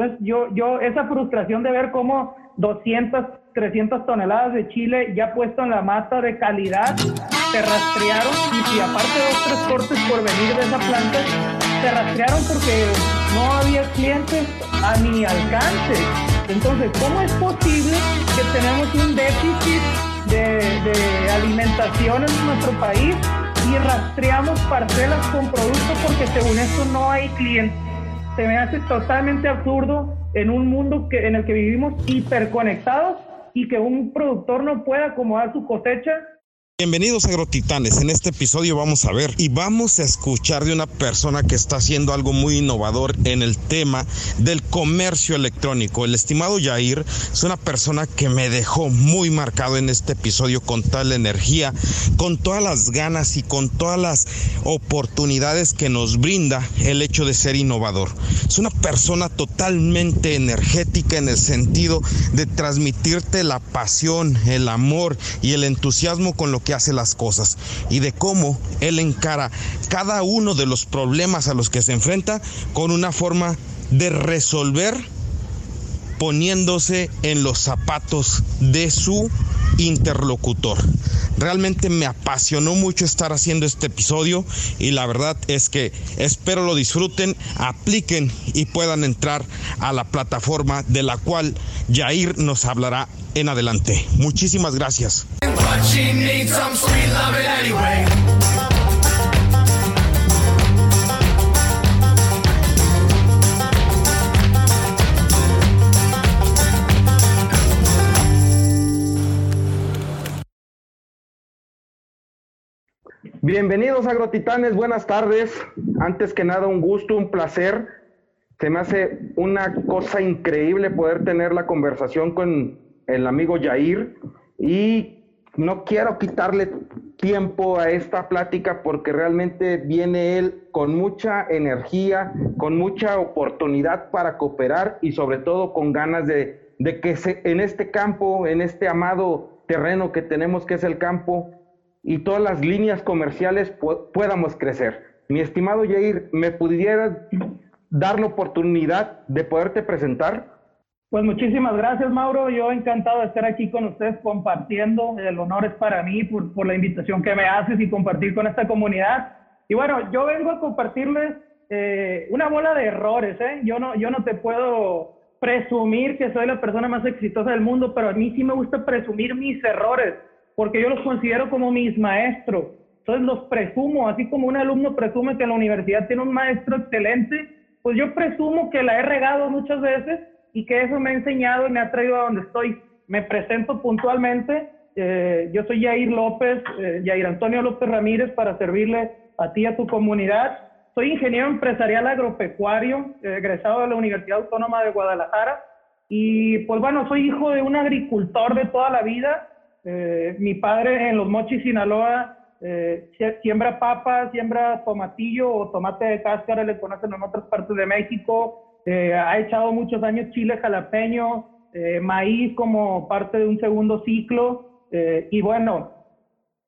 Entonces, yo, yo, esa frustración de ver cómo 200, 300 toneladas de chile ya puesto en la mata de calidad se rastrearon y si aparte de otros cortes por venir de esa planta, se rastrearon porque no había clientes a mi alcance. Entonces, ¿cómo es posible que tenemos un déficit de, de alimentación en nuestro país y rastreamos parcelas con productos porque según esto no hay clientes? Se me hace totalmente absurdo en un mundo que, en el que vivimos hiperconectados y que un productor no pueda acomodar su cosecha Bienvenidos Agrotitanes. En este episodio vamos a ver y vamos a escuchar de una persona que está haciendo algo muy innovador en el tema del comercio electrónico. El estimado Yair es una persona que me dejó muy marcado en este episodio con tal energía, con todas las ganas y con todas las oportunidades que nos brinda el hecho de ser innovador. Es una persona totalmente energética en el sentido de transmitirte la pasión, el amor y el entusiasmo con lo que hace las cosas y de cómo él encara cada uno de los problemas a los que se enfrenta con una forma de resolver poniéndose en los zapatos de su interlocutor. Realmente me apasionó mucho estar haciendo este episodio y la verdad es que espero lo disfruten, apliquen y puedan entrar a la plataforma de la cual Jair nos hablará en adelante. Muchísimas gracias. Bienvenidos agrotitanes, buenas tardes. Antes que nada, un gusto, un placer. Se me hace una cosa increíble poder tener la conversación con el amigo Yair y no quiero quitarle tiempo a esta plática porque realmente viene él con mucha energía, con mucha oportunidad para cooperar y sobre todo con ganas de, que se, en este campo, en este amado terreno que tenemos que es el campo, y todas las líneas comerciales podamos crecer. Mi estimado Jair, ¿me pudieras dar la oportunidad de poderte presentar? Pues muchísimas gracias, Mauro. Yo encantado de estar aquí con ustedes compartiendo. El honor es para mí por, la invitación que me haces y compartir con esta comunidad. Y bueno, yo vengo a compartirles eh, una bola de errores. ¿eh? Yo, no, yo no te puedo presumir que soy la persona más exitosa del mundo, pero a mí sí me gusta presumir mis errores porque yo los considero como mis maestros. Entonces los presumo, así como un alumno presume que en la universidad tiene un maestro excelente, pues yo presumo que la he regado muchas veces y que eso me ha enseñado y me ha traído a donde estoy. Me presento puntualmente. Eh, yo soy Yair López, eh, Yair Antonio López Ramírez, para servirle a ti y a tu comunidad. Soy ingeniero empresarial agropecuario, eh, egresado de la Universidad Autónoma de Guadalajara. Y pues bueno, soy hijo de un agricultor de toda la vida eh, mi padre en Los Mochis, Sinaloa, eh, siembra papas, siembra tomatillo o tomate de cáscara, le conocen en otras partes de México. Eh, ha echado muchos años chile jalapeño, maíz como parte de un segundo ciclo. y bueno,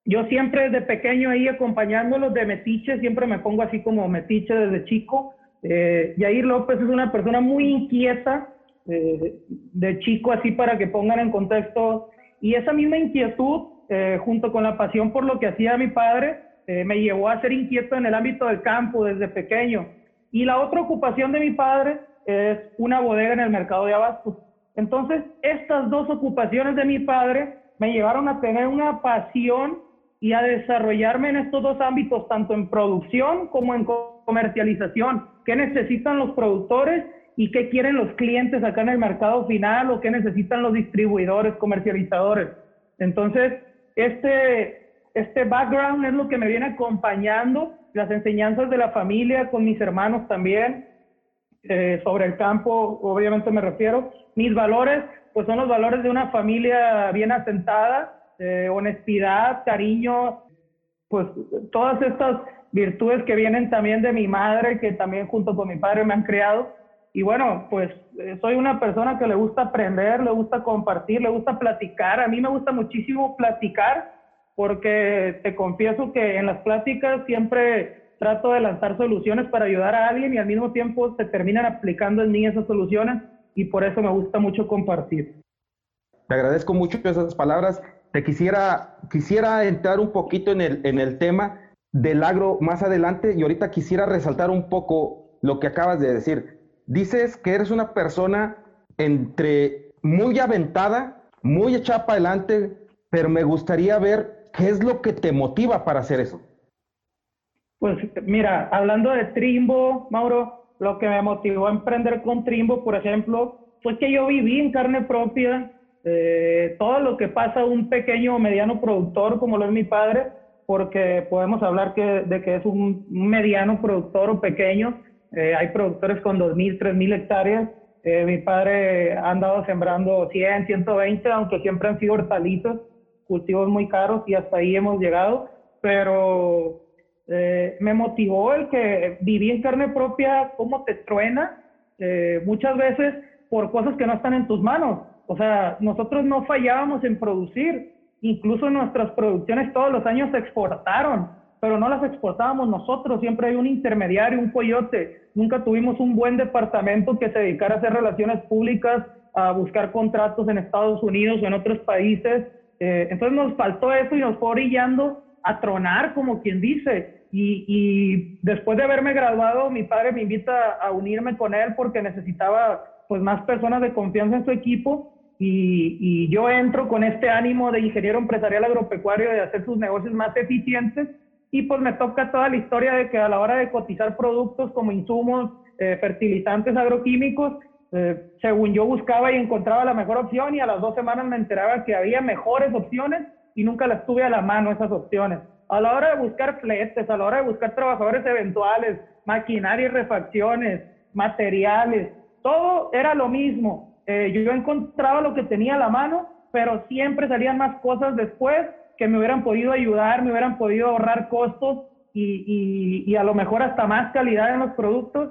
yo siempre desde pequeño ahí acompañándolos de metiche, siempre me pongo así como metiche desde chico. Yair López es una persona muy inquieta, de chico así para que pongan en contexto y esa misma inquietud, eh, junto con la pasión por lo que hacía mi padre, eh, me llevó a ser inquieto en el ámbito del campo desde pequeño. Y la otra ocupación de mi padre es una bodega en el mercado de abastos. Entonces, estas dos ocupaciones de mi padre me llevaron a tener una pasión y a desarrollarme en estos dos ámbitos, tanto en producción como en comercialización. ¿Qué necesitan los productores y qué quieren los clientes acá en el mercado final o qué necesitan los distribuidores, comercializadores. Entonces, este, este background es lo que me viene acompañando, las enseñanzas de la familia con mis hermanos también, eh, sobre el campo, obviamente me refiero. Mis valores, pues son los valores de una familia bien asentada, eh, honestidad, cariño, pues todas estas virtudes que vienen también de mi madre, que también junto con mi padre me han creado y bueno, pues eh, soy una persona que le gusta aprender, le gusta compartir, le gusta platicar. A mí me gusta muchísimo platicar porque te confieso que en las pláticas siempre trato de lanzar soluciones para ayudar a alguien y al mismo tiempo se terminan aplicando en mí esas soluciones y por eso me gusta mucho compartir. Te agradezco mucho esas palabras. Te quisiera, quisiera entrar un poquito en el, en el tema del agro más adelante y ahorita quisiera resaltar un poco lo que acabas de decir. Dices que eres una persona entre muy aventada, muy echada para adelante, pero me gustaría ver qué es lo que te motiva para hacer eso. Pues mira, hablando de Trimbo, Mauro, lo que me motivó a emprender con Trimbo, por ejemplo, fue que yo viví en carne propia eh, todo lo que pasa un pequeño o mediano productor como lo es mi padre, porque podemos hablar que, de que es un mediano productor o pequeño. Eh, hay productores con 2.000, 3.000 hectáreas. Eh, mi padre ha andado sembrando 100, 120, aunque siempre han sido hortalizos, cultivos muy caros y hasta ahí hemos llegado. Pero eh, me motivó el que viví en carne propia cómo te truena eh, muchas veces por cosas que no están en tus manos. O sea, nosotros no fallábamos en producir, incluso nuestras producciones todos los años se exportaron, pero no las exportábamos nosotros, siempre hay un intermediario, un coyote. Nunca tuvimos un buen departamento que se dedicara a hacer relaciones públicas, a buscar contratos en Estados Unidos o en otros países. Eh, entonces nos faltó eso y nos fue orillando a tronar, como quien dice. Y, después de haberme graduado, mi padre me invita a unirme con él porque necesitaba pues más personas de confianza en su equipo y, yo entro con este ánimo de ingeniero empresarial agropecuario de hacer sus negocios más eficientes y pues me toca toda la historia de que a la hora de cotizar productos como insumos, eh, fertilizantes agroquímicos, eh, según yo buscaba y encontraba la mejor opción y a las dos semanas me enteraba que había mejores opciones y nunca las tuve a la mano esas opciones a la hora de buscar fletes, a la hora de buscar trabajadores eventuales, maquinaria y refacciones, materiales, todo era lo mismo. Eh, yo encontraba lo que tenía a la mano, pero siempre salían más cosas después que me hubieran podido ayudar, me hubieran podido ahorrar costos y, y, a lo mejor hasta más calidad en los productos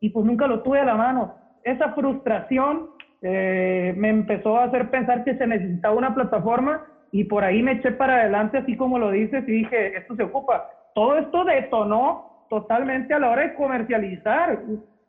y pues nunca lo tuve a la mano. Esa frustración eh, me empezó a hacer pensar que se necesitaba una plataforma y por ahí me eché para adelante, así como lo dices, y dije, esto se ocupa. Todo esto detonó totalmente a la hora de comercializar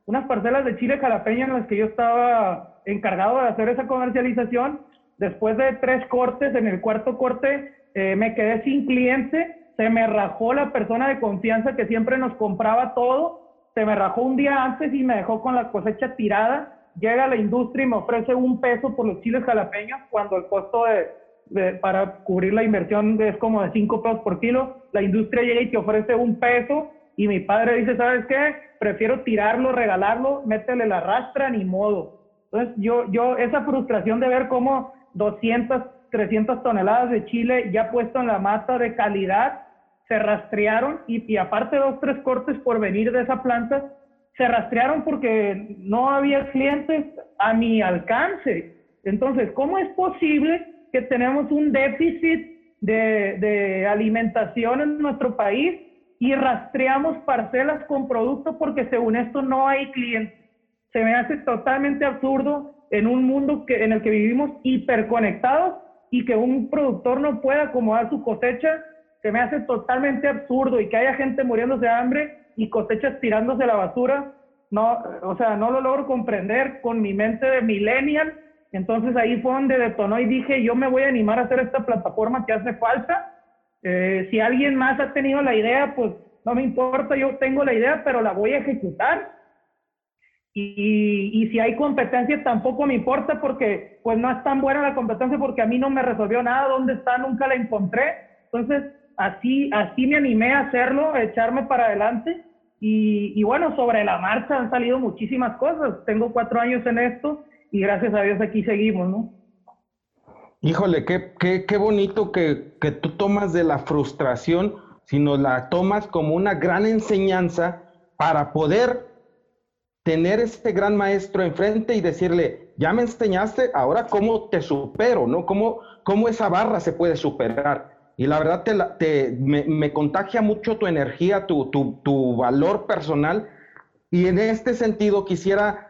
unas parcelas de chile jalapeño en las que yo estaba encargado de hacer esa comercialización. Después de tres cortes, en el cuarto corte eh, me quedé sin cliente, se me rajó la persona de confianza que siempre nos compraba todo, se me rajó un día antes y me dejó con la cosecha tirada. Llega a la industria y me ofrece un peso por los chiles jalapeños cuando el costo de, para cubrir la inversión es como de 5 pesos por kilo, la industria llega y te ofrece un peso y mi padre dice, ¿sabes qué? Prefiero tirarlo, regalarlo, métele la rastra, ni modo. Entonces yo, yo, esa frustración de ver cómo 200, 300 toneladas de chile ya puesto en la mata de calidad se rastrearon y, y aparte dos, tres cortes por venir de esa planta, se rastrearon porque no había clientes a mi alcance. Entonces, ¿cómo es posible que tenemos un déficit de, alimentación en nuestro país y rastreamos parcelas con productos porque según esto no hay clientes. Se me hace totalmente absurdo en un mundo que, en el que vivimos hiperconectados y que un productor no pueda acomodar su cosecha, se me hace totalmente absurdo y que haya gente muriéndose de hambre y cosechas tirándose la basura. No, o sea, no lo logro comprender con mi mente de millennial entonces ahí fue donde detonó y dije, yo me voy a animar a hacer esta plataforma que hace falta. Eh, si alguien más ha tenido la idea, pues no me importa, yo tengo la idea, pero la voy a ejecutar. Y, y, si hay competencia tampoco me importa porque pues no es tan buena la competencia porque a mí no me resolvió nada, dónde está, nunca la encontré. Entonces así, así me animé a hacerlo, a echarme para adelante. Y, bueno, sobre la marcha han salido muchísimas cosas. Tengo cuatro años en esto y gracias a Dios aquí seguimos, ¿no? Híjole, qué, qué, qué bonito que, que, tú tomas de la frustración, sino la tomas como una gran enseñanza para poder tener este gran maestro enfrente y decirle, ya me enseñaste, ahora cómo te supero, ¿no? ¿Cómo, cómo esa barra se puede superar? Y la verdad te, me, contagia mucho tu energía, tu, tu, tu valor personal. Y en este sentido quisiera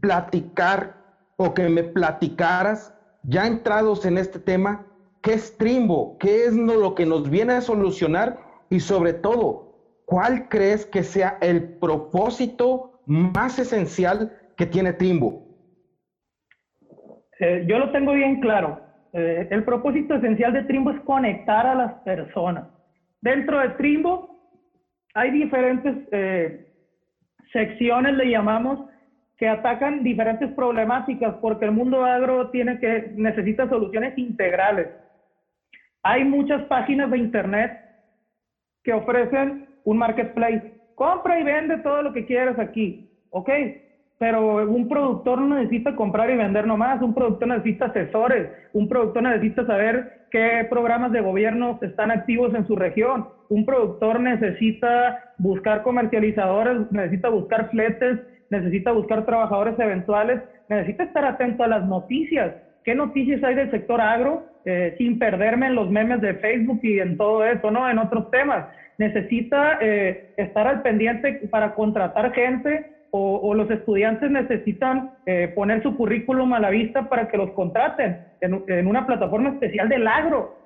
platicar o que me platicaras, ya entrados en este tema, qué es Trimbo, qué es lo que nos viene a solucionar y sobre todo, ¿cuál crees que sea el propósito más esencial que tiene Trimbo? Eh, yo lo tengo bien claro. Eh, el propósito esencial de Trimbo es conectar a las personas. Dentro de Trimbo hay diferentes eh, secciones, le llamamos, que atacan diferentes problemáticas porque el mundo agro tiene que, necesita soluciones integrales. Hay muchas páginas de internet que ofrecen un marketplace. Compra y vende todo lo que quieras aquí, ¿ok? Pero un productor no necesita comprar y vender nomás, un productor necesita asesores, un productor necesita saber qué programas de gobierno están activos en su región, un productor necesita buscar comercializadores, necesita buscar fletes, necesita buscar trabajadores eventuales, necesita estar atento a las noticias. ¿Qué noticias hay del sector agro? Eh, sin perderme en los memes de Facebook y en todo eso, ¿no? En otros temas. Necesita eh, estar al pendiente para contratar gente o, los estudiantes necesitan eh, poner su currículum a la vista para que los contraten en, una plataforma especial del agro.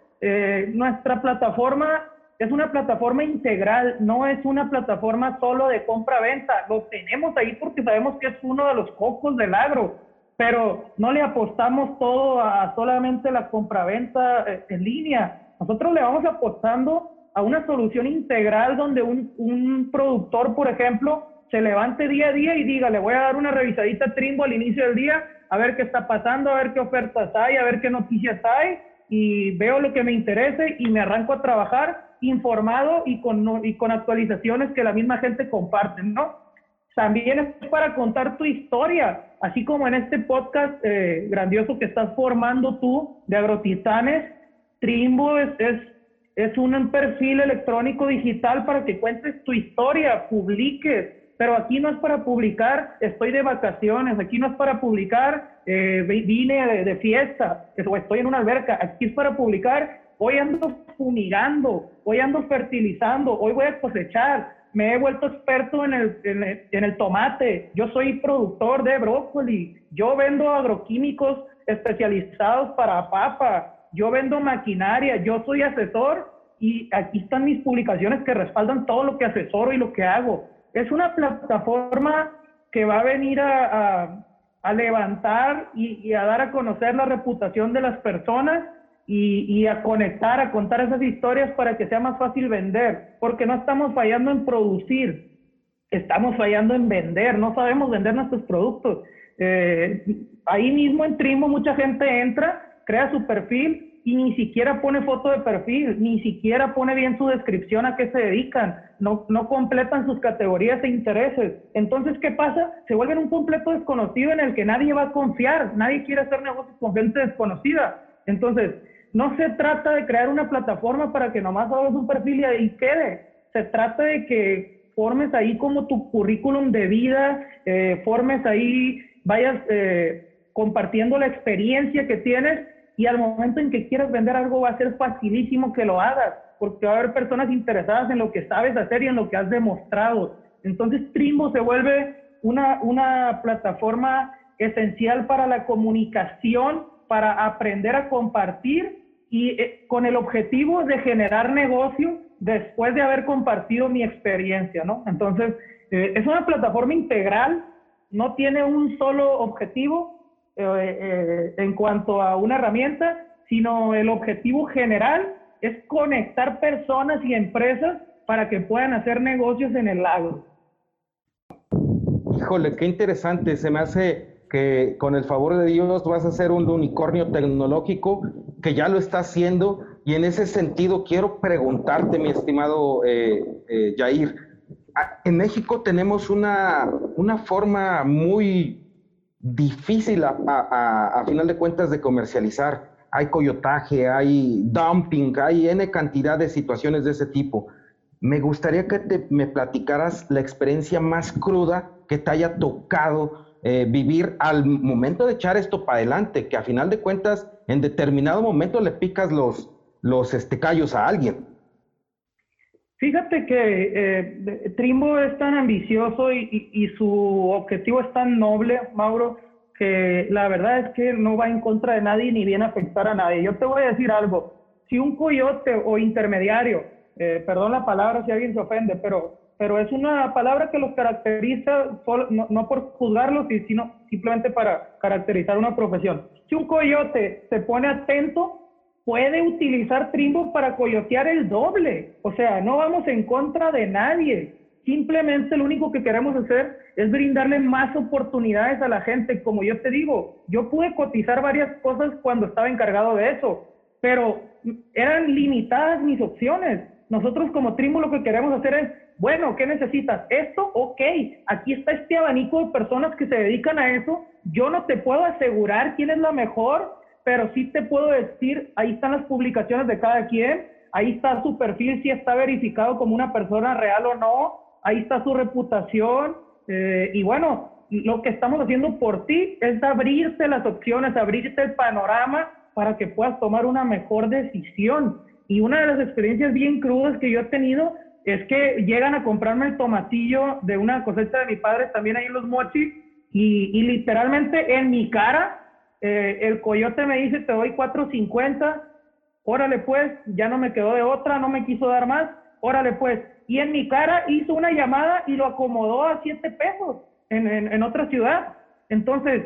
nuestra plataforma es una plataforma integral, no es una plataforma solo de compra-venta. Lo tenemos ahí porque sabemos que es uno de los focos del agro, pero no le apostamos todo a solamente la compra-venta eh, en línea. Nosotros le vamos apostando a una solución integral donde un productor, por ejemplo, se levante día a día y diga, le voy a dar una revisadita Trimbo al inicio del día, a ver qué está pasando, a ver qué ofertas hay, a ver qué noticias hay, y veo lo que me interese y me arranco a trabajar informado y con, y con actualizaciones que la misma gente comparte, ¿no? También es para contar tu historia, así como en este podcast eh, grandioso que estás formando tú de Agrotitanes, Trimbo es, es, es un perfil electrónico digital para que cuentes tu historia, publiques, pero aquí no es para publicar, estoy de vacaciones, aquí no es para publicar, eh, vine de, fiesta, estoy en una alberca, aquí es para publicar, hoy ando fumigando, hoy ando fertilizando, hoy voy a cosechar, me he vuelto experto en el, en el, tomate, yo soy productor de brócoli, yo vendo agroquímicos especializados para papa, yo vendo maquinaria, yo soy asesor y aquí están mis publicaciones que respaldan todo lo que asesoro y lo que hago. Es una plataforma que va a venir a, a, levantar y, y a dar a conocer la reputación de las personas y, a conectar, a contar esas historias para que sea más fácil vender, porque no estamos fallando en producir, estamos fallando en vender, no sabemos vender nuestros productos. Eh, ahí mismo en Trimo mucha gente entra, crea su perfil y ni siquiera pone foto de perfil, ni siquiera pone bien su descripción a qué se dedican, no, no completan sus categorías e intereses. Entonces, ¿qué pasa? Se vuelven un completo desconocido en el que nadie va a confiar, nadie quiere hacer negocios con gente desconocida. Entonces, no se trata de crear una plataforma para que nomás hagas un perfil y ahí quede. Se trata de que formes ahí como tu currículum de vida, eh, formes ahí, vayas eh, compartiendo la experiencia que tienes y al momento en que quieras vender algo va a ser facilísimo que lo hagas, porque va a haber personas interesadas en lo que sabes hacer y en lo que has demostrado. Entonces Trimbo se vuelve una, una plataforma esencial para la comunicación para aprender a compartir y eh, con el objetivo de generar negocio después de haber compartido mi experiencia, ¿no? Entonces, eh, es una plataforma integral, no tiene un solo objetivo eh, en cuanto a una herramienta, sino el objetivo general es conectar personas y empresas para que puedan hacer negocios en el lago. Híjole, qué interesante, se me hace que con el favor de Dios vas a ser un unicornio tecnológico, que ya lo está haciendo. Y en ese sentido quiero preguntarte, mi estimado eh, eh Jair, en México tenemos una, una forma muy difícil a, a, a, final de cuentas de comercializar. Hay coyotaje, hay dumping, hay N cantidad de situaciones de ese tipo. Me gustaría que te, me platicaras la experiencia más cruda que te haya tocado eh, vivir al momento de echar esto para adelante, que a final de cuentas en determinado momento le picas los, los este, callos a alguien. Fíjate que eh, Trimbo es tan ambicioso y, su objetivo es tan noble, Mauro, que la verdad es que no va en contra de nadie ni viene a afectar a nadie. Yo te voy a decir algo, si un coyote o intermediario eh, perdón la palabra si alguien se ofende, pero, pero es una palabra que los caracteriza no, no, por juzgarlos, sino simplemente para caracterizar una profesión. Si un coyote se pone atento, puede utilizar Trimbo para coyotear el doble. O sea, no vamos en contra de nadie. Simplemente lo único que queremos hacer es brindarle más oportunidades a la gente. Como yo te digo, yo pude cotizar varias cosas cuando estaba encargado de eso, pero eran limitadas mis opciones. Nosotros como Trimbo lo que queremos hacer es, bueno, ¿qué necesitas? Esto, ok, aquí está este abanico de personas que se dedican a eso. Yo no te puedo asegurar quién es la mejor, pero sí te puedo decir, ahí están las publicaciones de cada quien, ahí está su perfil, si está verificado como una persona real o no, ahí está su reputación. Eh, y bueno, lo que estamos haciendo por ti es abrirte las opciones, abrirte el panorama para que puedas tomar una mejor decisión. Y una de las experiencias bien crudas que yo he tenido es que llegan a comprarme el tomatillo de una cosecha de mi padre, también ahí en los mochis, y, literalmente en mi cara, eh, el coyote me dice, te doy 4.50, órale pues, ya no me quedó de otra, no me quiso dar más, órale pues. Y en mi cara hizo una llamada y lo acomodó a 7 pesos en, en, en otra ciudad. Entonces,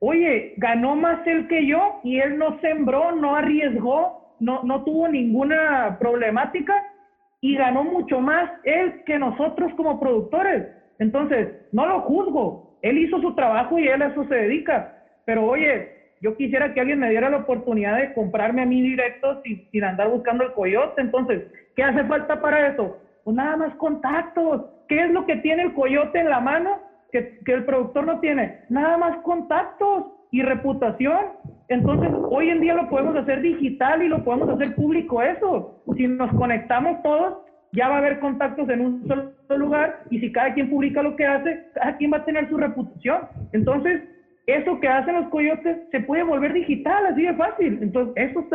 oye, ganó más él que yo y él no sembró, no arriesgó, no, no tuvo ninguna problemática y ganó mucho más él que nosotros como productores. Entonces, no lo juzgo. Él hizo su trabajo y él a eso se dedica. Pero oye, yo quisiera que alguien me diera la oportunidad de comprarme a mí directo sin, andar buscando el coyote. Entonces, ¿qué hace falta para eso? Pues nada más contactos. ¿Qué es lo que tiene el coyote en la mano que, que el productor no tiene? Nada más contactos y reputación. Entonces, hoy en día lo podemos hacer digital y lo podemos hacer público eso. Si nos conectamos todos, ya va a haber contactos en un solo lugar y si cada quien publica lo que hace, cada quien va a tener su reputación. Entonces, eso que hacen los coyotes se puede volver digital, así de fácil. Entonces, eso,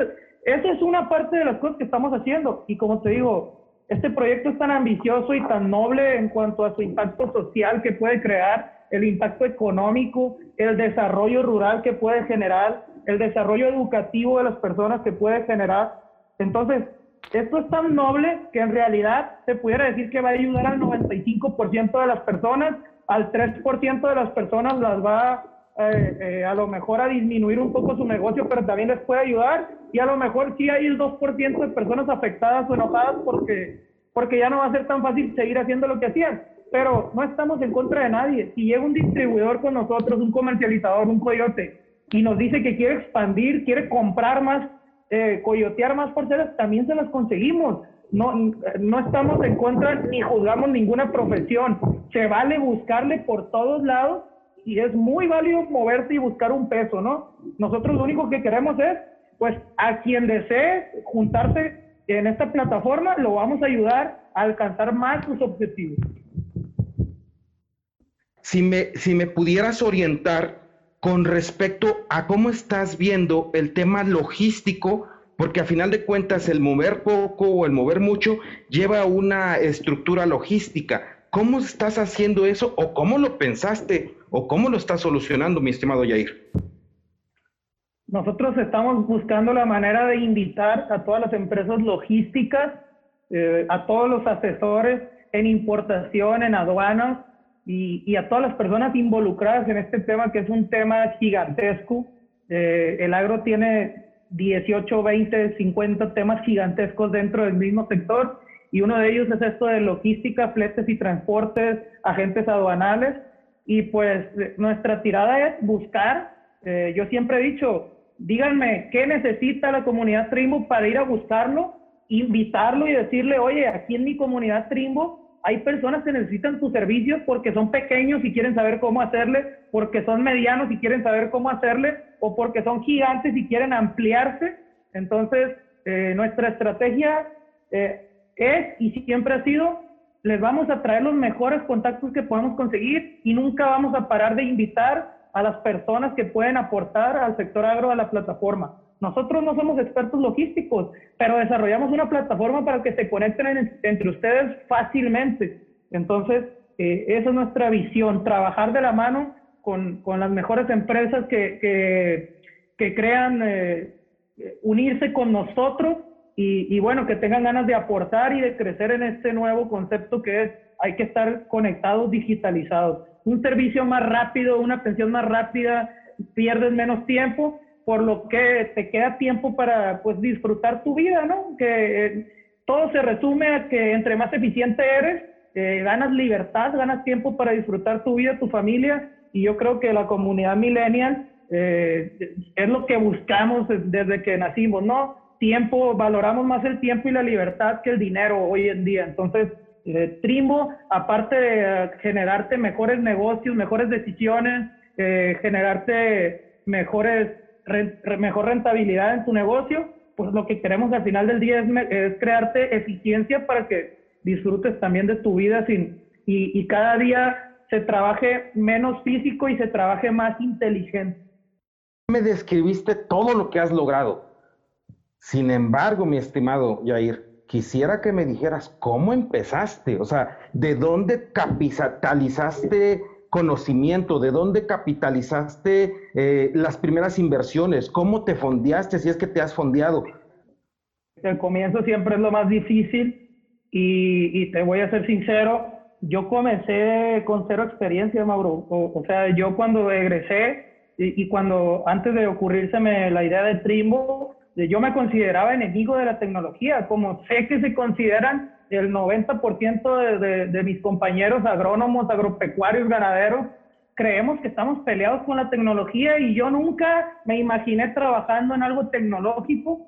eso es una parte de las cosas que estamos haciendo. Y como te digo, este proyecto es tan ambicioso y tan noble en cuanto a su impacto social que puede crear, el impacto económico, el desarrollo rural que puede generar, el desarrollo educativo de las personas que puede generar. Entonces, esto es tan noble que en realidad se pudiera decir que va a ayudar al 95% de las personas, al 3% de las personas las va eh, eh, a lo mejor a disminuir un poco su negocio, pero también les puede ayudar. Y a lo mejor sí hay el 2% de personas afectadas o enojadas porque, porque ya no va a ser tan fácil seguir haciendo lo que hacían. Pero no estamos en contra de nadie. Si llega un distribuidor con nosotros, un comercializador, un coyote, y nos dice que quiere expandir, quiere comprar más, eh, coyotear más parcelas, también se las conseguimos. No, no estamos en contra ni juzgamos ninguna profesión. Se vale buscarle por todos lados y es muy válido moverse y buscar un peso, ¿no? Nosotros lo único que queremos es, pues, a quien desee juntarse en esta plataforma, lo vamos a ayudar a alcanzar más sus objetivos. Si me, si me pudieras orientar con respecto a cómo estás viendo el tema logístico, porque a final de cuentas el mover poco o el mover mucho lleva una estructura logística. ¿Cómo estás haciendo eso o cómo lo pensaste o cómo lo estás solucionando, mi estimado Yair? Nosotros estamos buscando la manera de invitar a todas las empresas logísticas, eh, a todos los asesores en importación, en aduanas y, a todas las personas involucradas en este tema, que es un tema gigantesco. Eh, el agro tiene 18, 20, 50 temas gigantescos dentro del mismo sector y uno de ellos es esto de logística, fletes y transportes, agentes aduanales. Y pues nuestra tirada es buscar, eh, yo siempre he dicho, díganme qué necesita la comunidad Trimbo para ir a buscarlo, invitarlo y decirle, oye, aquí en mi comunidad Trimbo hay personas que necesitan tus servicios porque son pequeños y quieren saber cómo hacerle, porque son medianos y quieren saber cómo hacerle, o porque son gigantes y quieren ampliarse. Entonces, eh, nuestra estrategia eh, es y siempre ha sido, les vamos a traer los mejores contactos que podemos conseguir y nunca vamos a parar de invitar a las personas que pueden aportar al sector agro a la plataforma. Nosotros no somos expertos logísticos, pero desarrollamos una plataforma para que se conecten entre ustedes fácilmente. Entonces, eh, esa es nuestra visión, trabajar de la mano con, con las mejores empresas que, que, que crean eh, unirse con nosotros y, bueno, que tengan ganas de aportar y de crecer en este nuevo concepto que es hay que estar conectados, digitalizados. Un servicio más rápido, una atención más rápida, pierdes menos tiempo, por lo que te queda tiempo para pues disfrutar tu vida, ¿no? Que eh, todo se resume a que entre más eficiente eres, eh, ganas libertad, ganas tiempo para disfrutar tu vida, tu familia, y yo creo que la comunidad millennial eh, es lo que buscamos desde que nacimos, ¿no? Tiempo, valoramos más el tiempo y la libertad que el dinero hoy en día. Entonces, eh, Trimbo, aparte de generarte mejores negocios, mejores decisiones, eh, generarte mejores, mejor rentabilidad en tu negocio, pues lo que queremos al final del día es, crearte eficiencia para que disfrutes también de tu vida sin, y cada día se trabaje menos físico y se trabaje más inteligente. Me describiste todo lo que has logrado. Sin embargo, mi estimado Yair, quisiera que me dijeras cómo empezaste, o sea, de dónde capitalizaste conocimiento, de dónde capitalizaste eh, las primeras inversiones, cómo te fondeaste, si es que te has fondeado. El comienzo siempre es lo más difícil y, te voy a ser sincero, yo comencé con cero experiencia, Mauro. O, sea, yo cuando egresé y, y, cuando antes de ocurrírseme la idea de Trimbo, yo me consideraba enemigo de la tecnología, como sé que se consideran el 90% de, de, mis compañeros agrónomos, agropecuarios, ganaderos, creemos que estamos peleados con la tecnología y yo nunca me imaginé trabajando en algo tecnológico,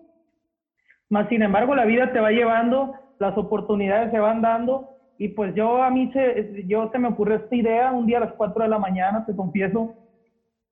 más sin embargo la vida te va llevando, las oportunidades se van dando y pues yo a mí se, yo se me ocurrió esta idea un día a las 4 de la mañana, te confieso,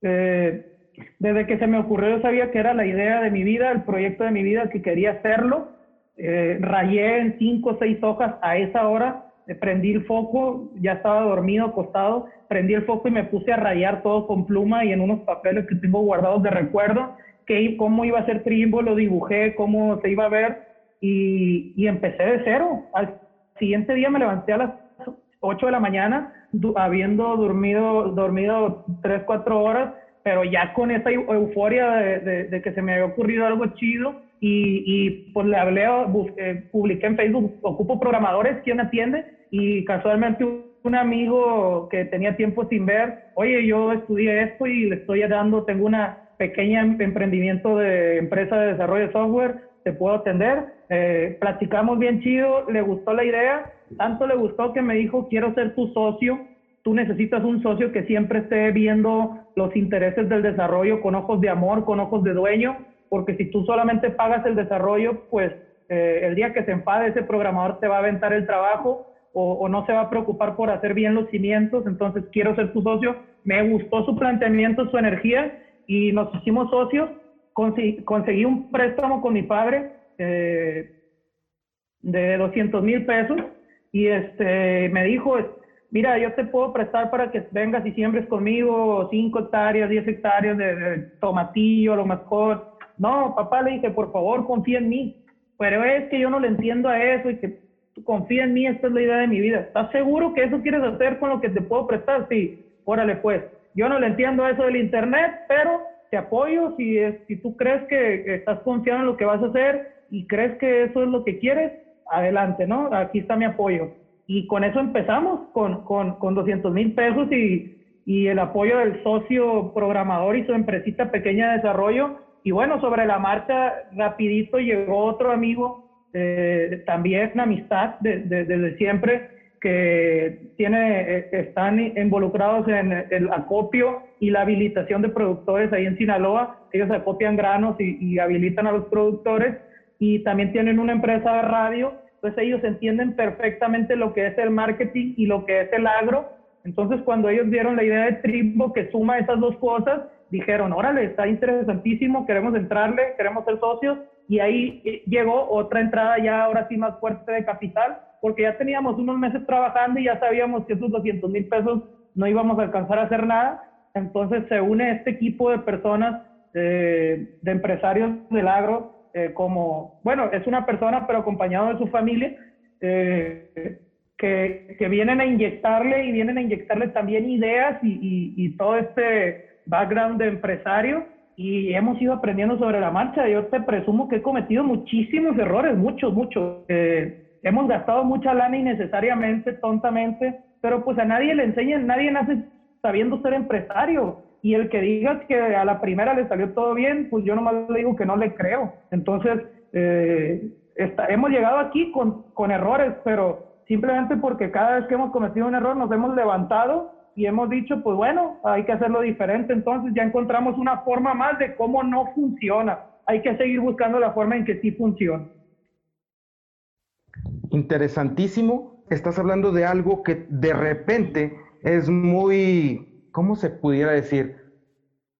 eh, desde que se me ocurrió, yo sabía que era la idea de mi vida, el proyecto de mi vida, que quería hacerlo. Eh, rayé en cinco o seis hojas a esa hora, eh, prendí el foco, ya estaba dormido, acostado, prendí el foco y me puse a rayar todo con pluma y en unos papeles que tengo guardados de recuerdo, que, cómo iba a ser Trimbo, lo dibujé, cómo se iba a ver y, empecé de cero. Al siguiente día me levanté a las 8 de la mañana, habiendo dormido, dormido 3, 4 horas, pero ya con esa euforia de, de, que se me había ocurrido algo chido y, y pues le hablé, busqué, publiqué en Facebook, ocupo programadores, ¿quién atiende? Y casualmente un amigo que tenía tiempo sin ver, oye, yo estudié esto y le estoy dando, tengo una pequeña em, emprendimiento de empresa de desarrollo de software, te puedo atender. Eh, platicamos bien chido, le gustó la idea, tanto le gustó que me dijo, quiero ser tu socio tú necesitas un socio que siempre esté viendo los intereses del desarrollo con ojos de amor, con ojos de dueño, porque si tú solamente pagas el desarrollo, pues eh, el día que se enfade ese programador te va a aventar el trabajo o, no se va a preocupar por hacer bien los cimientos, entonces quiero ser tu socio. Me gustó su planteamiento, su energía y nos hicimos socios. Conseguí, un préstamo con mi padre eh, de 200 mil pesos y este, me dijo, mira, yo te puedo prestar para que vengas y siembres conmigo 5 hectáreas, 10 hectáreas de, tomatillo, a lo mejor. No, papá, le dije, por favor, confía en mí. Pero es que yo no le entiendo a eso y que confía en mí, esta es la idea de mi vida. ¿Estás seguro que eso quieres hacer con lo que te puedo prestar? Sí, órale pues. Yo no le entiendo a eso del internet, pero te apoyo si, si tú crees que estás confiado en lo que vas a hacer y crees que eso es lo que quieres, adelante, ¿no? Aquí está mi apoyo y con eso empezamos, con, con, con 200 mil pesos y, y, el apoyo del socio programador y su empresita pequeña de desarrollo. Y bueno, sobre la marcha, rapidito llegó otro amigo, eh, también una amistad desde siempre, que tiene, eh, están involucrados en el acopio y la habilitación de productores ahí en Sinaloa. Ellos acopian granos y, y habilitan a los productores y también tienen una empresa de radio entonces ellos entienden perfectamente lo que es el marketing y lo que es el agro. Entonces cuando ellos vieron la idea de Trimbo que suma esas dos cosas, dijeron, órale, está interesantísimo, queremos entrarle, queremos ser socios. Y ahí llegó otra entrada ya ahora sí más fuerte de capital, porque ya teníamos unos meses trabajando y ya sabíamos que esos 200 mil pesos no íbamos a alcanzar a hacer nada. Entonces se une este equipo de personas, eh, de empresarios del agro, eh, como, bueno, es una persona, pero acompañado de su familia, eh, que, que, vienen a inyectarle y vienen a inyectarle también ideas y, y, todo este background de empresario y hemos ido aprendiendo sobre la marcha. Yo te presumo que he cometido muchísimos errores, muchos, muchos. Eh, hemos gastado mucha lana innecesariamente, tontamente, pero pues a nadie le enseñan, nadie nace sabiendo ser empresario. Y el que diga que a la primera le salió todo bien, pues yo nomás le digo que no le creo. Entonces, eh, hemos llegado aquí con errores, pero simplemente porque cada vez que hemos cometido un error nos hemos levantado y hemos dicho, pues bueno, hay que hacerlo diferente, entonces ya encontramos una forma más de cómo no funciona. Hay que seguir buscando la forma en que sí funciona. Interesantísimo. Estás hablando de algo que de repente es muy, ¿cómo se pudiera decir?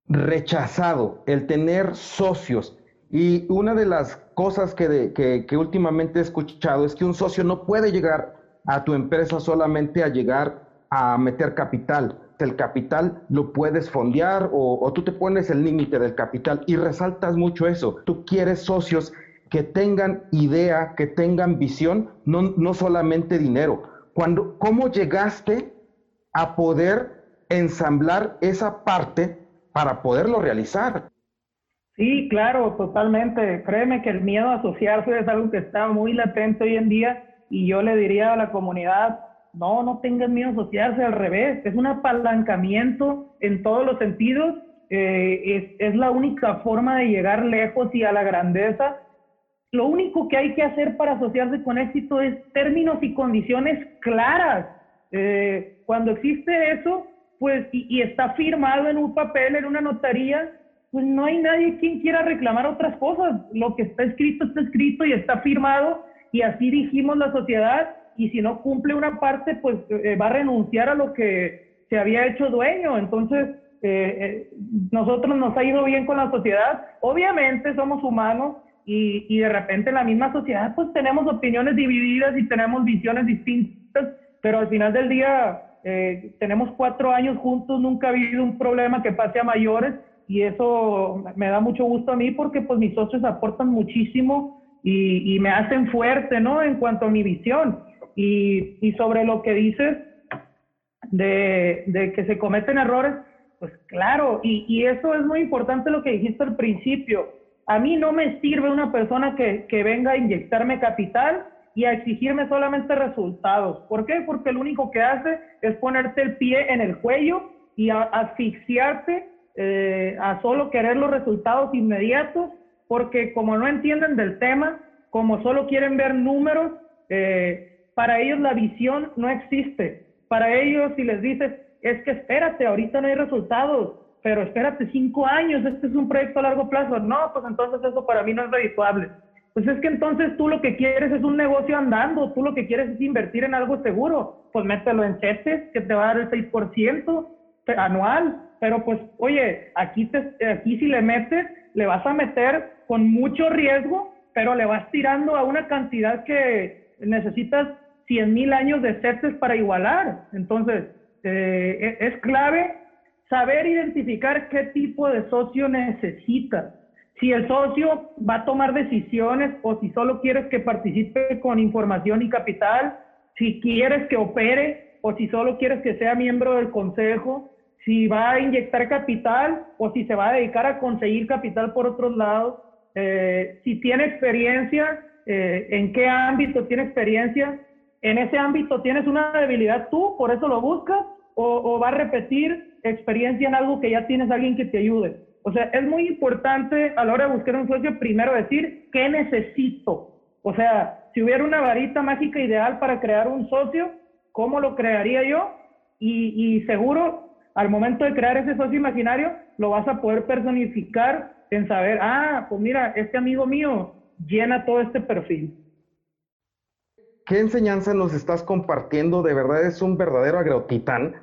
Rechazado, el tener socios. Y una de las cosas que, que, últimamente he escuchado es que un socio no puede llegar a tu empresa solamente a llegar a meter capital. El capital lo puedes fondear o, tú te pones el límite del capital y resaltas mucho eso. Tú quieres socios que tengan idea, que tengan visión, no, no solamente dinero. Cuando, ¿Cómo llegaste a poder ensamblar esa parte para poderlo realizar? Sí, claro, totalmente. Créeme que el miedo a asociarse es algo que está muy latente hoy en día y yo le diría a la comunidad, no, no tengan miedo a asociarse, al revés, es un apalancamiento en todos los sentidos, eh, es, la única forma de llegar lejos y a la grandeza. Lo único que hay que hacer para asociarse con éxito es términos y condiciones claras. Eh, cuando existe eso, pues, y, y, está firmado en un papel, en una notaría, pues no hay nadie quien quiera reclamar otras cosas. Lo que está escrito está escrito y está firmado, y así dijimos la sociedad, y si no cumple una parte, pues eh, va a renunciar a lo que se había hecho dueño. Entonces, eh, eh, nosotros nos ha ido bien con la sociedad. Obviamente somos humanos y, y, de repente en la misma sociedad pues tenemos opiniones divididas y tenemos visiones distintas, pero al final del día tenemos cuatro años juntos, nunca ha habido un problema que pase a mayores y eso me da mucho gusto a mí porque pues mis socios aportan muchísimo y, y me hacen fuerte, ¿no? En cuanto a mi visión. Y, sobre lo que dices de, que se cometen errores, pues claro, y, eso es muy importante lo que dijiste al principio. A mí no me sirve una persona que, venga a inyectarme capital y a exigirme solamente resultados. ¿Por qué? Porque lo único que hace es ponerte el pie en el cuello y asfixiarte eh, a solo querer los resultados inmediatos, porque como no entienden del tema, como solo quieren ver números, eh, para ellos la visión no existe. Para ellos, si les dices, es que espérate, ahorita no hay resultados, pero espérate cinco años, este es un proyecto a largo plazo. No, pues entonces eso para mí no es redituable. Pues es que entonces tú lo que quieres es un negocio andando, tú lo que quieres es invertir en algo seguro. Pues mételo en CETES, que te va a dar el 6% anual. Pero pues, oye, aquí, te, aquí si le metes, le vas a meter con mucho riesgo, pero le vas tirando a una cantidad que necesitas 100 mil años de CETES para igualar. Entonces, eh, e, es clave saber identificar qué tipo de socio necesitas. Si el socio va a tomar decisiones o si solo quieres que participe con información y capital, si quieres que opere o si solo quieres que sea miembro del consejo, si va a inyectar capital o si se va a dedicar a conseguir capital por otros lados, eh, si tiene experiencia, eh, en qué ámbito tiene experiencia, en ese ámbito tienes una debilidad tú, por eso lo buscas, o, va a repetir experiencia en algo que ya tienes alguien que te ayude. O sea, es muy importante a la hora de buscar un socio primero decir qué necesito. O sea, si hubiera una varita mágica ideal para crear un socio, ¿cómo lo crearía yo? Y, seguro al momento de crear ese socio imaginario, lo vas a poder personificar en saber, ah, pues mira, este amigo mío llena todo este perfil. ¿qué enseñanza nos estás compartiendo? De verdad es un verdadero agrotitán,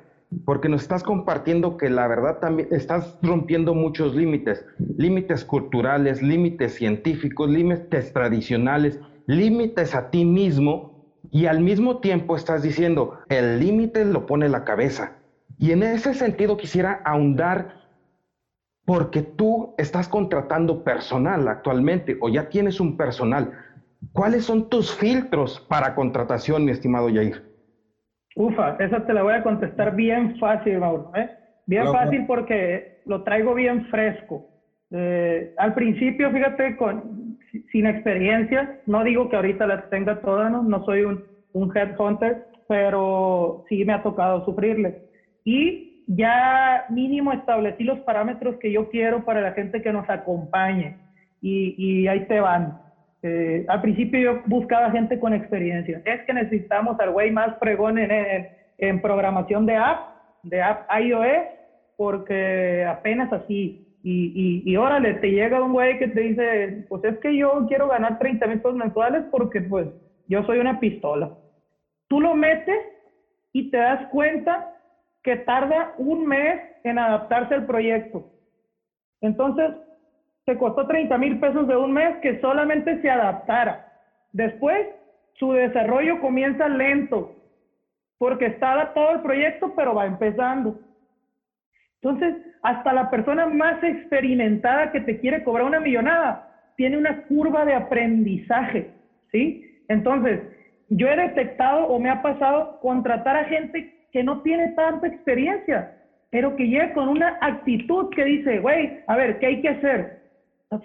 porque nos estás compartiendo que la verdad también estás rompiendo muchos límites, límites culturales, límites científicos, límites tradicionales, límites a ti mismo, y al mismo tiempo estás diciendo, el límite lo pone la cabeza. Y en ese sentido quisiera ahondar porque tú estás contratando personal actualmente o ya tienes un personal. ¿Cuáles son tus filtros para contratación, mi estimado Yair? Ufa, esa te la voy a contestar bien fácil, Mauro. ¿eh? Bien fácil porque lo traigo bien fresco. Eh, al principio, fíjate, con, sin experiencia, no digo que ahorita las tenga todas, no, no soy un, un headhunter, pero sí me ha tocado sufrirle. Y ya mínimo establecí los parámetros que yo quiero para la gente que nos acompañe. Y, y ahí te van. Eh, al principio yo buscaba gente con experiencia. Es que necesitamos al güey más pregón en, en, en, programación de app, de app iOS, porque apenas así. Y, y, y órale, te llega un güey que te dice, pues es que yo quiero ganar 30 mil pesos mensuales porque pues yo soy una pistola. Tú lo metes y te das cuenta que tarda un mes en adaptarse al proyecto. Entonces, te costó 30 mil pesos de un mes que solamente se adaptara. Después, su desarrollo comienza lento, porque está adaptado al proyecto, pero va empezando. Entonces, hasta la persona más experimentada que te quiere cobrar una millonada tiene una curva de aprendizaje, ¿sí? Entonces, yo he detectado o me ha pasado contratar a gente que no tiene tanta experiencia, pero que llega con una actitud que dice, güey, a ver, ¿qué hay que hacer?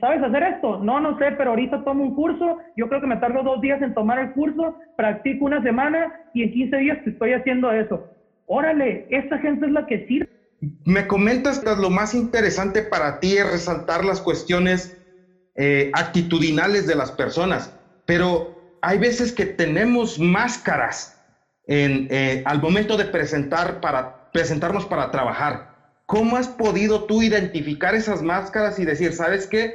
¿Sabes hacer esto? No, no sé, pero ahorita tomo un curso, yo creo que me tardo dos días en tomar el curso, practico una semana y en 15 días estoy haciendo eso. Órale, esa gente es la que sirve. Me comentas que lo más interesante para ti es resaltar las cuestiones eh, actitudinales de las personas, pero hay veces que tenemos máscaras en, eh, al momento de presentar para, presentarnos para trabajar. ¿Cómo has podido tú identificar esas máscaras y decir, sabes qué?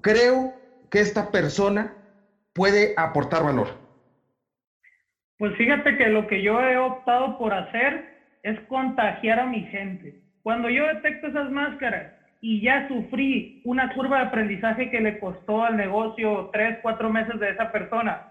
Creo que esta persona puede aportar valor. Pues fíjate que lo que yo he optado por hacer es contagiar a mi gente. Cuando yo detecto esas máscaras y ya sufrí una curva de aprendizaje que le costó al negocio tres, cuatro meses de esa persona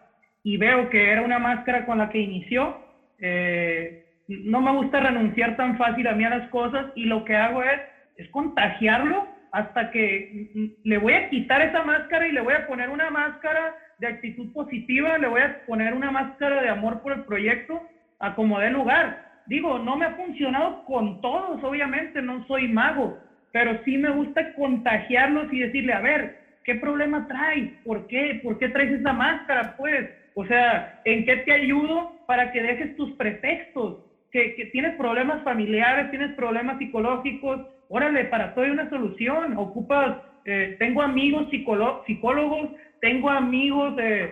y veo que era una máscara con la que inició, eh, no me gusta renunciar tan fácil a mí a las cosas y lo que hago es, es contagiarlo hasta que le voy a quitar esa máscara y le voy a poner una máscara de actitud positiva, le voy a poner una máscara de amor por el proyecto a como dé lugar. Digo, no me ha funcionado con todos, obviamente, no soy mago, pero sí me gusta contagiarlos y decirle, a ver, ¿qué problema traes? ¿Por qué? ¿Por qué traes esa máscara? Pues, o sea, ¿en qué te ayudo para que dejes tus pretextos? Que, tienes problemas familiares, tienes problemas psicológicos, órale, para todo hay una solución. Ocupas, eh, tengo amigos psicólogos, tengo amigos eh,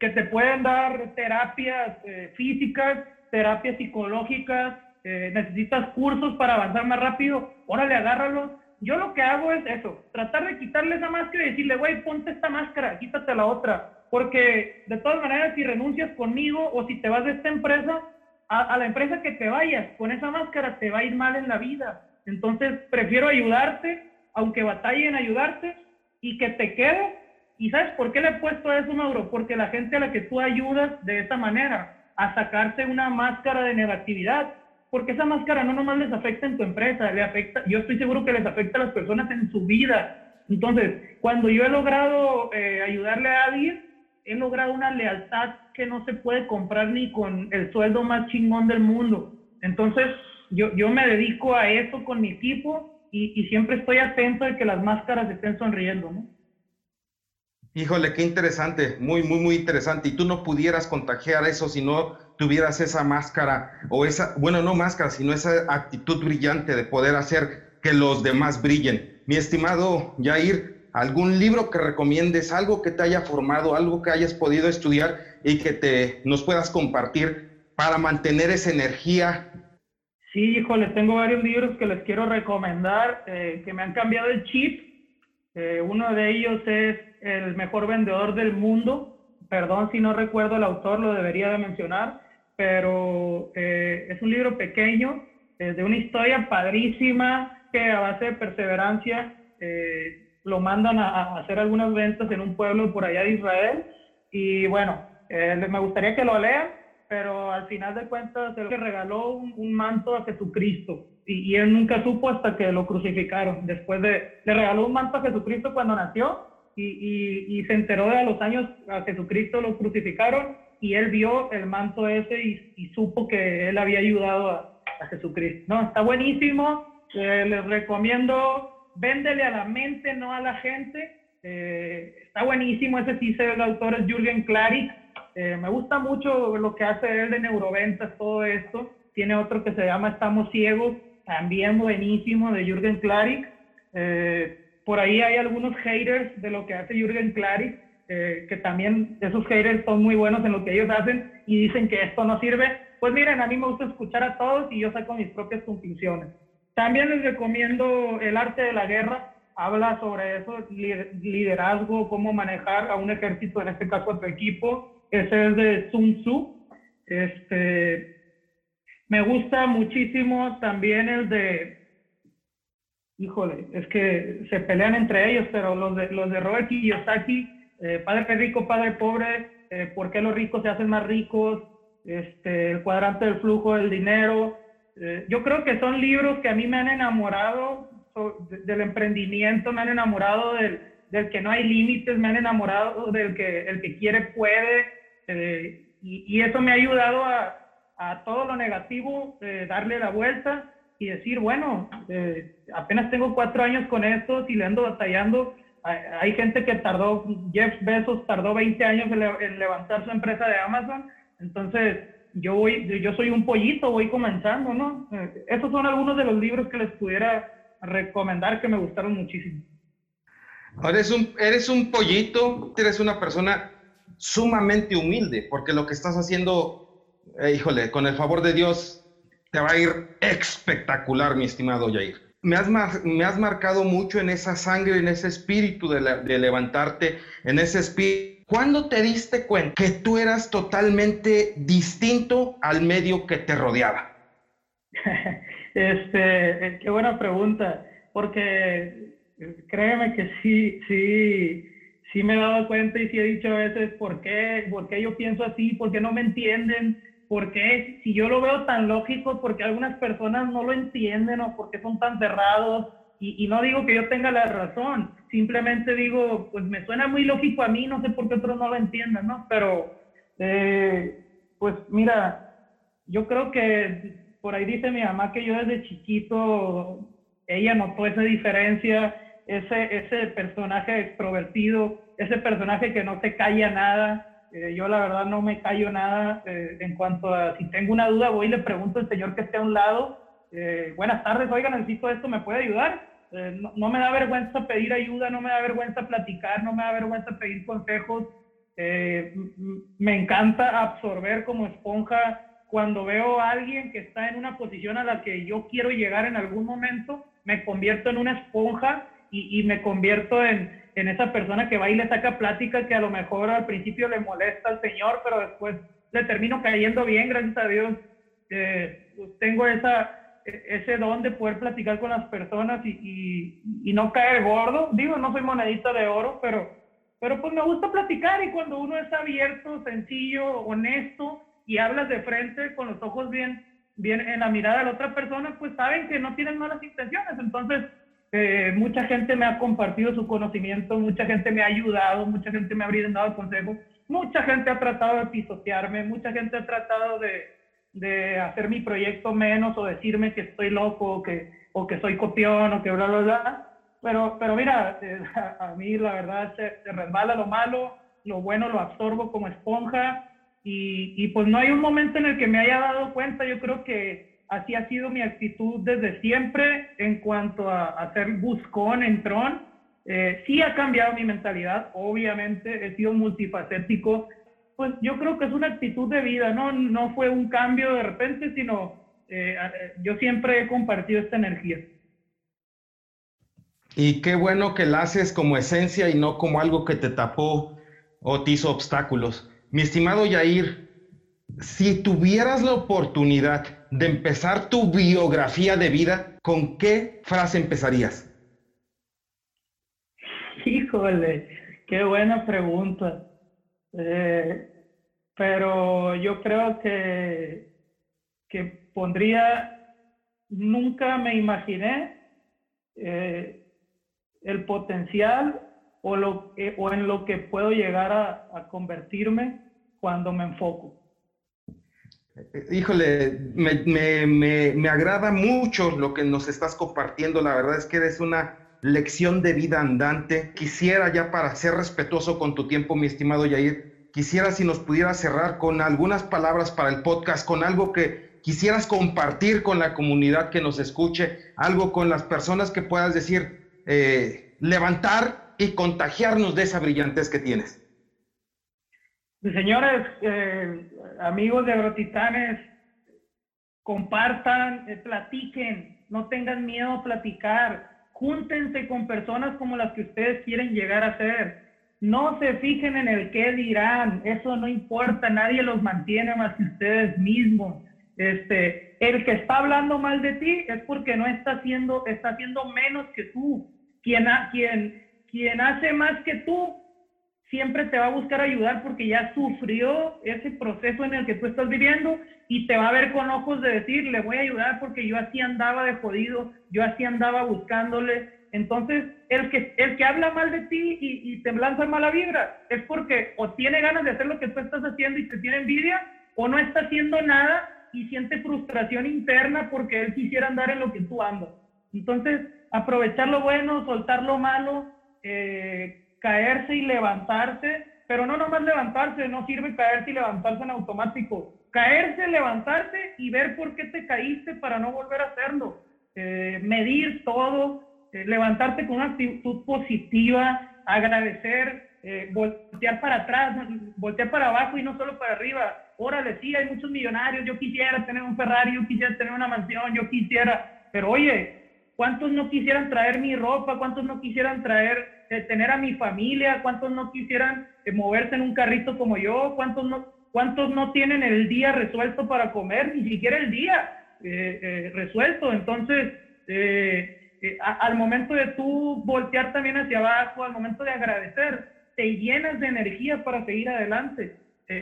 que te pueden dar terapias eh, físicas, terapias psicológicas, necesitas cursos para avanzar más rápido, órale, agárralos. Yo lo que hago es eso, tratar de quitarle esa máscara y decirle, güey, ponte esta máscara, quítate la otra. Porque de todas maneras, si renuncias conmigo o si te vas de esta empresa, a, la empresa que te vayas con esa máscara te va a ir mal en la vida. Entonces, prefiero ayudarte, aunque batalle en ayudarte, y que te quede. ¿Y sabes por qué le he puesto eso, Mauro? Porque la gente a la que tú ayudas de esa manera, a sacarse una máscara de negatividad, porque esa máscara no nomás les afecta en tu empresa, le afecta, yo estoy seguro que les afecta a las personas en su vida. Entonces, cuando yo he logrado eh, ayudarle a alguien, he logrado una lealtad que no se puede comprar ni con el sueldo más chingón del mundo. Entonces, yo, yo me dedico a eso con mi equipo y, y siempre estoy atento de que las máscaras estén sonriendo, ¿no? Híjole, qué interesante, muy, muy, muy interesante. Y tú no pudieras contagiar eso si no tuvieras esa máscara o esa, bueno, no máscara, sino esa actitud brillante de poder hacer que los demás brillen. Mi estimado Jair, algún libro que recomiendes, algo que te haya formado, algo que hayas podido estudiar y que te nos puedas compartir para mantener esa energía. Sí, híjole, tengo varios libros que les quiero recomendar eh, que me han cambiado el chip. Eh, uno de ellos es El mejor vendedor del mundo. Perdón si no recuerdo el autor, lo debería de mencionar, pero eh, es un libro pequeño, de una historia padrísima que a base de perseverancia lo mandan a, hacer algunas ventas en un pueblo por allá de Israel. Y bueno, eh, me gustaría que lo lean, pero al final de cuentas él le regaló un, manto a Jesucristo. Y, y, él nunca supo hasta que lo crucificaron. Después de, le regaló un manto a Jesucristo cuando nació y, y, y se enteró de a los años a Jesucristo lo crucificaron y él vio el manto ese y, supo que él había ayudado a, a Jesucristo. No, está buenísimo. Eh, les recomiendo Véndele a la mente, no a la gente. Eh, está buenísimo, ese sí, el autor es Jürgen Klarik. Eh, me gusta mucho lo que hace él de neuroventas, todo esto. Tiene otro que se llama Estamos Ciegos, también buenísimo, de Jürgen Klarik. Eh, por ahí hay algunos haters de lo que hace Jürgen Klarik, que también esos haters son muy buenos en lo que ellos hacen y dicen que esto no sirve. Pues miren, a mí me gusta escuchar a todos y yo saco mis propias conclusiones. También les recomiendo El arte de la guerra, habla sobre eso, liderazgo, cómo manejar a un ejército, en este caso a tu equipo. Ese es de Sun Tzu. Este, me gusta muchísimo también el de, híjole, es que se pelean entre ellos, pero los de, los de Robert Kiyosaki, eh, Padre Rico, Padre Pobre, eh, ¿por qué los ricos se hacen más ricos? Este, el cuadrante del flujo del dinero. Eh, yo creo que son libros que a mí me han enamorado del emprendimiento, me han enamorado del, del, que no hay límites, me han enamorado del que el que quiere puede, eh, y, y, eso me ha ayudado a, a todo lo negativo, eh, darle la vuelta y decir, bueno, eh, apenas tengo cuatro años con esto, si le ando batallando, hay, hay, gente que tardó, Jeff Bezos tardó 20 años en, en levantar su empresa de Amazon, entonces yo voy, yo soy un pollito, voy comenzando, ¿no? esos son algunos de los libros que les pudiera recomendar que me gustaron muchísimo. Eres un, eres un pollito, eres una persona sumamente humilde, porque lo que estás haciendo, eh, híjole, con el favor de Dios, te va a ir espectacular, mi estimado Jair. Me has, me has marcado mucho en esa sangre, en ese espíritu de, levantarte, en ese espíritu. ¿Cuándo te diste cuenta que tú eras totalmente distinto al medio que te rodeaba? Este, eh, qué buena pregunta, porque eh, créeme que sí, sí, sí me he dado cuenta y sí he dicho a veces por qué, por qué yo pienso así, por qué no me entienden, por qué, si yo lo veo tan lógico, porque algunas personas no lo entienden o porque son tan cerrados. Y, y no digo que yo tenga la razón, simplemente digo, pues me suena muy lógico a mí, no sé por qué otros no lo entiendan, ¿no? Pero, eh, pues mira, yo creo que por ahí dice mi mamá que yo desde chiquito, ella notó esa diferencia, ese, ese personaje extrovertido, ese personaje que no se calla nada. Eh, yo la verdad no me callo nada eh, en cuanto a si tengo una duda voy y le pregunto al señor que esté a un lado, eh, buenas tardes, oiga, necesito esto, ¿me puede ayudar? No, no, me da vergüenza pedir ayuda, no me da vergüenza platicar, no me da vergüenza pedir consejos. me encanta absorber como esponja cuando veo a alguien que está en una posición a la que yo quiero llegar en algún momento, me convierto en una esponja y, y me convierto en, en, esa persona que va y le saca plática que a lo mejor al principio le molesta al Señor, pero después le termino cayendo bien, gracias a Dios. Eh, tengo esa, ese don de poder platicar con las personas y, y, y, no caer gordo. Digo, no soy monedita de oro, pero, pero pues me gusta platicar y cuando uno es abierto, sencillo, honesto, y hablas de frente con los ojos bien, bien en la mirada de la otra persona, pues saben que no tienen malas intenciones. Entonces, eh, mucha gente me ha compartido su conocimiento, mucha gente me ha ayudado, mucha gente me ha brindado consejos, mucha gente ha tratado de pisotearme, mucha gente ha tratado de, de hacer mi proyecto menos o decirme que estoy loco o que, o que soy copión o que bla, bla, bla. Pero, pero mira, eh, a, mí la verdad se, se resbala lo malo, lo bueno lo absorbo como esponja y, y, pues no hay un momento en el que me haya dado cuenta, yo creo que así ha sido mi actitud desde siempre en cuanto a, ser buscón, entrón. Eh, sí ha cambiado mi mentalidad, obviamente he sido multifacético, pues yo creo que es una actitud de vida, no, no fue un cambio de repente, sino eh, yo siempre he compartido esta energía. Y qué bueno que la haces como esencia y no como algo que te tapó o te hizo obstáculos. Mi estimado Yair, si tuvieras la oportunidad de empezar tu biografía de vida, ¿con qué frase empezarías? Híjole, qué buena pregunta. Eh, pero yo creo que, que pondría, nunca me imaginé eh, el potencial o, lo, eh, o en lo que puedo llegar a, a convertirme cuando me enfoco. Híjole, me, me, me, me, agrada mucho lo que nos estás compartiendo. La verdad es que eres una lección de vida andante. Quisiera ya para ser respetuoso con tu tiempo, mi estimado Yair, quisiera si nos pudiera cerrar con algunas palabras para el podcast, con algo que quisieras compartir con la comunidad que nos escuche, algo con las personas que puedas decir, eh, levantar y contagiarnos de esa brillantez que tienes. Señores, eh, amigos de Agrotitanes, compartan, eh, platiquen, no tengan miedo a platicar, júntense con personas como las que ustedes quieren llegar a ser. No se fijen en el qué dirán, eso no importa, nadie los mantiene más que ustedes mismos. Este, el que está hablando mal de ti es porque no está haciendo, está haciendo menos que tú. Quien, quien, quien hace más que tú siempre te va a buscar ayudar porque ya sufrió ese proceso en el que tú estás viviendo y te va a ver con ojos de decir, le voy a ayudar porque yo así andaba de jodido, yo así andaba buscándole. Entonces, el que, el que habla mal de ti y, y te lanza mala vibra es porque o tiene ganas de hacer lo que tú estás haciendo y te tiene envidia o no está haciendo nada y siente frustración interna porque él quisiera andar en lo que tú andas. Entonces, aprovechar lo bueno, soltar lo malo, eh, caerse y levantarse, pero no nomás levantarse, no sirve caerse y levantarse en automático. Caerse, levantarse y ver por qué te caíste para no volver a hacerlo. Eh, medir todo, eh, levantarte con una actitud positiva, agradecer, eh, voltear para atrás, voltear para abajo y no solo para arriba. Órale, sí, hay muchos millonarios, yo quisiera tener un Ferrari, yo quisiera tener una mansión, yo quisiera, pero oye, ¿cuántos no quisieran traer mi ropa? ¿Cuántos no quisieran traer tener a mi familia, cuántos no quisieran eh, moverse en un carrito como yo, cuántos no, cuántos no tienen el día resuelto para comer, ni siquiera el día eh, resuelto. Entonces, al momento de tú voltear también hacia abajo, al momento de agradecer, te llenas de energía para seguir adelante.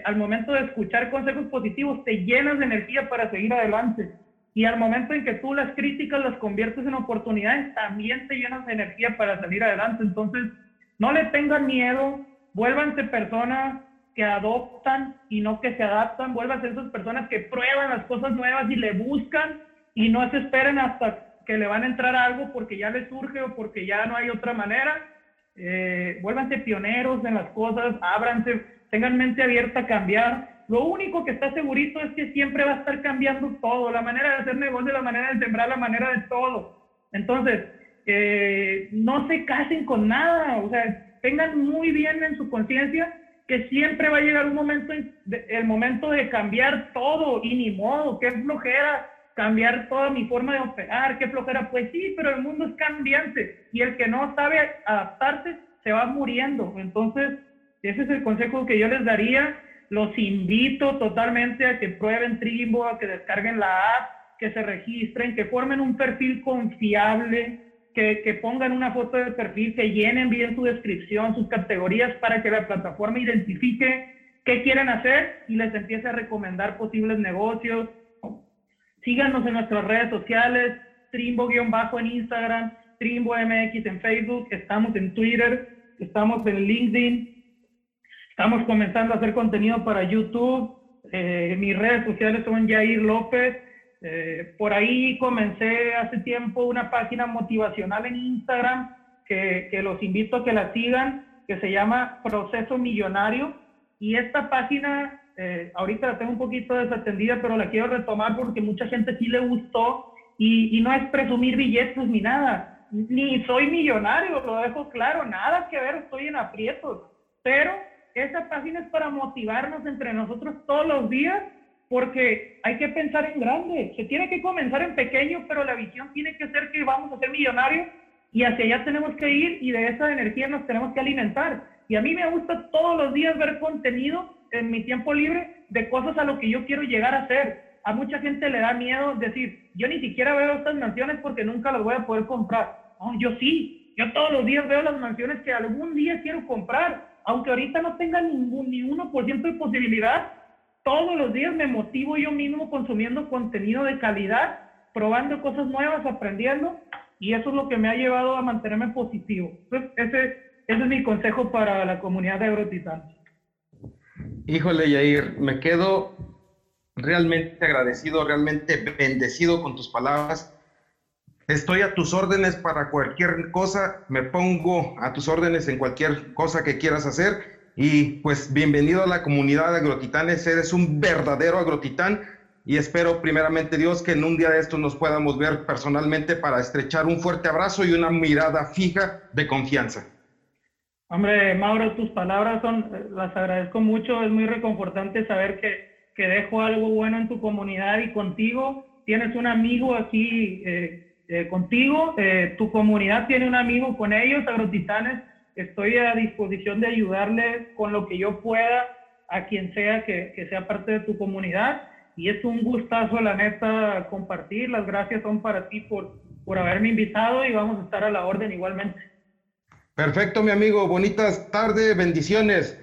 al momento de escuchar consejos positivos, te llenas de energía para seguir adelante. Y al momento en que tú las críticas las conviertes en oportunidades, también te llenas de energía para salir adelante. Entonces, no le tengan miedo, vuélvanse personas que adoptan y no que se adaptan, vuélvanse esas personas que prueban las cosas nuevas y le buscan y no se esperen hasta que le van a entrar algo porque ya les surge o porque ya no hay otra manera. Eh, vuélvanse pioneros en las cosas, ábranse, tengan mente abierta a cambiar lo único que está segurito es que siempre va a estar cambiando todo, la manera de hacer negocio, la manera de sembrar, la manera de todo. Entonces, no se casen con nada, o sea, tengan muy bien en su conciencia que siempre va a llegar un momento, el momento de cambiar todo y ni modo, qué flojera cambiar toda mi forma de operar, qué flojera, pues sí, pero el mundo es cambiante y el que no sabe adaptarse se va muriendo. Entonces, ese es el consejo que yo les daría los invito totalmente a que prueben Trimbo, a que descarguen la app, que se registren, que formen un perfil confiable, que, que, pongan una foto de perfil, que llenen bien su descripción, sus categorías para que la plataforma identifique qué quieren hacer y les empiece a recomendar posibles negocios. Síganos en nuestras redes sociales, Trimbo-bajo en Instagram, Trimbo MX en Facebook, estamos en Twitter, estamos en LinkedIn, Estamos comenzando a hacer contenido para YouTube. Eh, mis redes sociales son Jair López. Eh, por ahí comencé hace tiempo una página motivacional en Instagram que, que, los invito a que la sigan, que se llama Proceso Millonario. Y esta página, eh, ahorita la tengo un poquito desatendida, pero la quiero retomar porque mucha gente sí le gustó. Y, y no es presumir billetes ni nada. Ni soy millonario, lo dejo claro, nada que ver, estoy en aprietos. Pero esa página es para motivarnos entre nosotros todos los días porque hay que pensar en grande. Se tiene que comenzar en pequeño, pero la visión tiene que ser que vamos a ser millonarios y hacia allá tenemos que ir y de esa energía nos tenemos que alimentar. Y a mí me gusta todos los días ver contenido en mi tiempo libre de cosas a lo que yo quiero llegar a ser. A mucha gente le da miedo decir, yo ni siquiera veo estas mansiones porque nunca las voy a poder comprar. yo sí, yo todos los días veo las mansiones que algún día quiero comprar aunque ahorita no tenga ningún, ni 1% de posibilidad, todos los días me motivo yo mismo consumiendo contenido de calidad, probando cosas nuevas, aprendiendo, y eso es lo que me ha llevado a mantenerme positivo. Entonces, ese, ese es mi consejo para la comunidad de Agrotitán. Híjole, Yair, me quedo realmente agradecido, realmente bendecido con tus palabras. Estoy a tus órdenes para cualquier cosa, me pongo a tus órdenes en cualquier cosa que quieras hacer. Y pues bienvenido a la comunidad de agrotitanes, eres un verdadero agrotitán y espero primeramente Dios que en un día de estos nos podamos ver personalmente para estrechar un fuerte abrazo y una mirada fija de confianza. Hombre, Mauro, tus palabras son, las agradezco mucho, es muy reconfortante saber que, que dejo algo bueno en tu comunidad y contigo. Tienes un amigo aquí eh, eh, contigo, tu comunidad tiene un amigo con ellos, agrotitanes. Estoy a disposición de ayudarles con lo que yo pueda a quien sea que, que sea parte de tu comunidad y es un gustazo, la neta, compartir. Las gracias son para ti por, por haberme invitado y vamos a estar a la orden igualmente. Perfecto, mi amigo. Bonitas tardes, bendiciones.